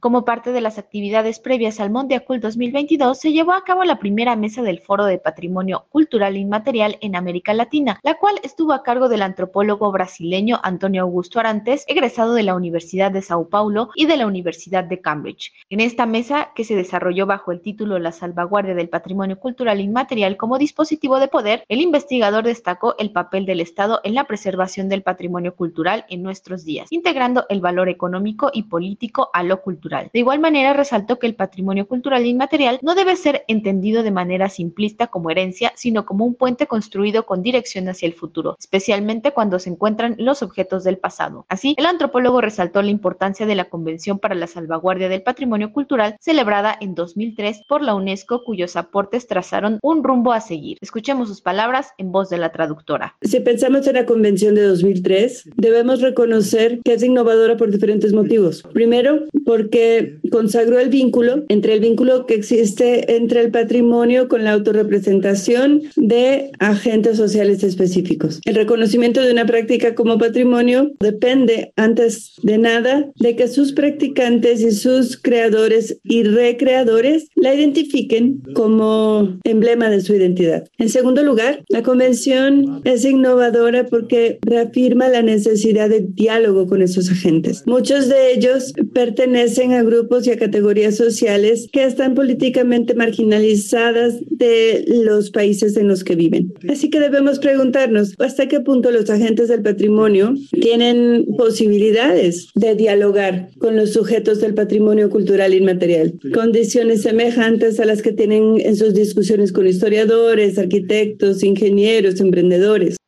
Como parte de las actividades previas al Mondiacult 2022, se llevó a cabo la primera mesa del Foro de Patrimonio Cultural Inmaterial en América Latina, la cual estuvo a cargo del antropólogo brasileño Antonio Augusto Arantes, egresado de la Universidad de Sao Paulo y de la Universidad de Cambridge. En esta mesa, que se desarrolló bajo el título La salvaguardia del patrimonio cultural inmaterial como dispositivo de poder, el investigador destacó el papel del Estado en la preservación del patrimonio cultural en nuestros días, integrando el valor económico y político a lo cultural. De igual manera, resaltó que el patrimonio cultural inmaterial no debe ser entendido de manera simplista como herencia, sino como un puente construido con dirección hacia el futuro, especialmente cuando se encuentran los objetos del pasado. Así, el antropólogo resaltó la importancia de la Convención para la Salvaguardia del Patrimonio Cultural celebrada en 2003 por la UNESCO, cuyos aportes trazaron un rumbo a seguir. Escuchemos sus palabras en voz de la traductora. Si pensamos en la Convención de 2003, debemos reconocer que es innovadora por diferentes motivos. Primero, porque consagró el vínculo entre el vínculo que existe entre el patrimonio con la autorrepresentación de agentes sociales específicos. El reconocimiento de una práctica como patrimonio depende antes de nada de que sus practicantes y sus creadores y recreadores la identifiquen como emblema de su identidad. En segundo lugar, la convención es innovadora porque reafirma la necesidad de diálogo con esos agentes. Muchos de ellos pertenecen a grupos y a categorías sociales que están políticamente marginalizadas de los países en los que viven. Así que debemos preguntarnos hasta qué punto los agentes del patrimonio tienen posibilidades de dialogar con los sujetos del patrimonio cultural inmaterial, condiciones semejantes a las que tienen en sus discusiones con historiadores, arquitectos, ingenieros, emprendedores.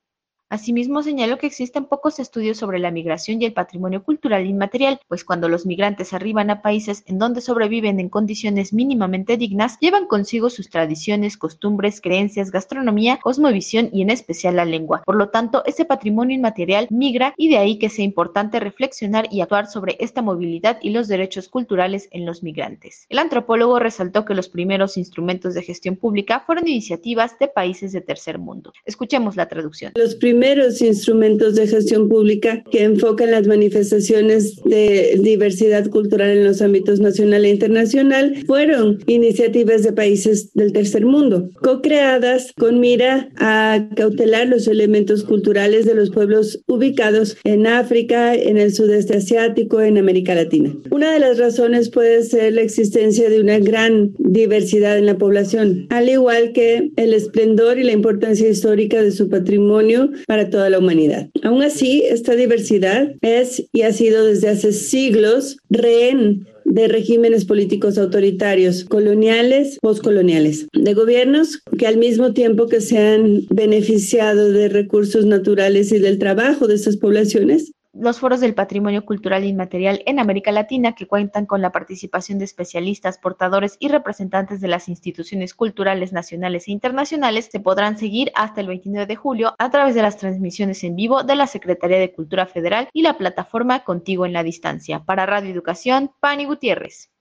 Asimismo, señaló que existen pocos estudios sobre la migración y el patrimonio cultural inmaterial, pues cuando los migrantes arriban a países en donde sobreviven en condiciones mínimamente dignas, llevan consigo sus tradiciones, costumbres, creencias, gastronomía, cosmovisión y en especial la lengua. Por lo tanto, ese patrimonio inmaterial migra y de ahí que sea importante reflexionar y actuar sobre esta movilidad y los derechos culturales en los migrantes. El antropólogo resaltó que los primeros instrumentos de gestión pública fueron iniciativas de países de tercer mundo. Escuchemos la traducción. Primeros instrumentos de gestión pública que enfocan las manifestaciones de diversidad cultural en los ámbitos nacional e internacional fueron iniciativas de países del tercer mundo, co-creadas con mira a cautelar los elementos culturales de los pueblos ubicados en África, en el sudeste asiático, en América Latina. Una de las razones puede ser la existencia de una gran diversidad en la población, al igual que el esplendor y la importancia histórica de su patrimonio para toda la humanidad. Aún así, esta diversidad es y ha sido desde hace siglos rehén de regímenes políticos autoritarios, coloniales, postcoloniales, de gobiernos que al mismo tiempo que se han beneficiado de recursos naturales y del trabajo de estas poblaciones, los foros del patrimonio cultural inmaterial en América Latina, que cuentan con la participación de especialistas, portadores y representantes de las instituciones culturales nacionales e internacionales, se podrán seguir hasta el 29 de julio a través de las transmisiones en vivo de la Secretaría de Cultura Federal y la plataforma Contigo en la Distancia. Para Radio Educación, Pani Gutiérrez.